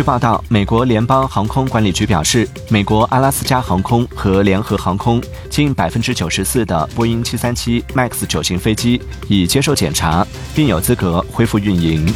据报道美国联邦航空管理局表示美国阿拉斯加航空和联合航空近百分之九十四的波音七三七 max 九型飞机已接受检查并有资格恢复运营。